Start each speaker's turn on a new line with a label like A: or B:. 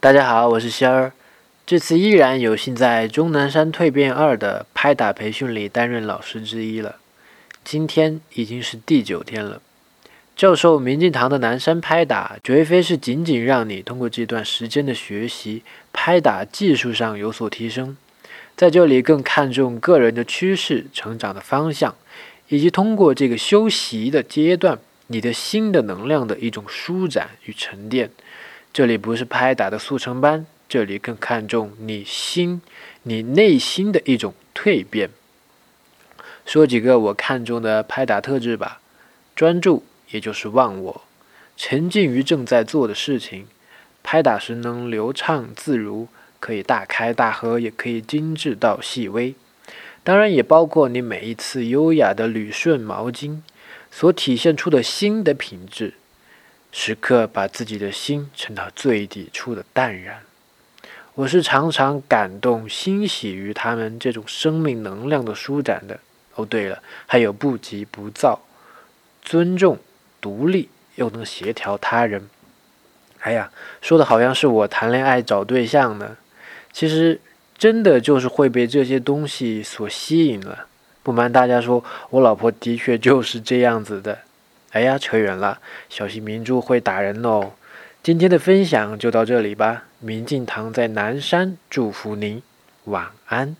A: 大家好，我是仙儿。这次依然有幸在钟南山蜕变二的拍打培训里担任老师之一了。今天已经是第九天了。教授明镜堂的南山拍打，绝非是仅仅让你通过这段时间的学习，拍打技术上有所提升，在这里更看重个人的趋势、成长的方向，以及通过这个修习的阶段，你的新的能量的一种舒展与沉淀。这里不是拍打的速成班。这里更看重你心、你内心的一种蜕变。说几个我看中的拍打特质吧：专注，也就是忘我；沉浸于正在做的事情。拍打时能流畅自如，可以大开大合，也可以精致到细微。当然，也包括你每一次优雅的捋顺毛巾所体现出的心的品质。时刻把自己的心沉到最底处的淡然。我是常常感动、欣喜于他们这种生命能量的舒展的。哦，对了，还有不急不躁、尊重、独立又能协调他人。哎呀，说的好像是我谈恋爱找对象呢。其实真的就是会被这些东西所吸引了。不瞒大家说，我老婆的确就是这样子的。哎呀，扯远了，小心明珠会打人哦。今天的分享就到这里吧。明镜堂在南山，祝福您晚安。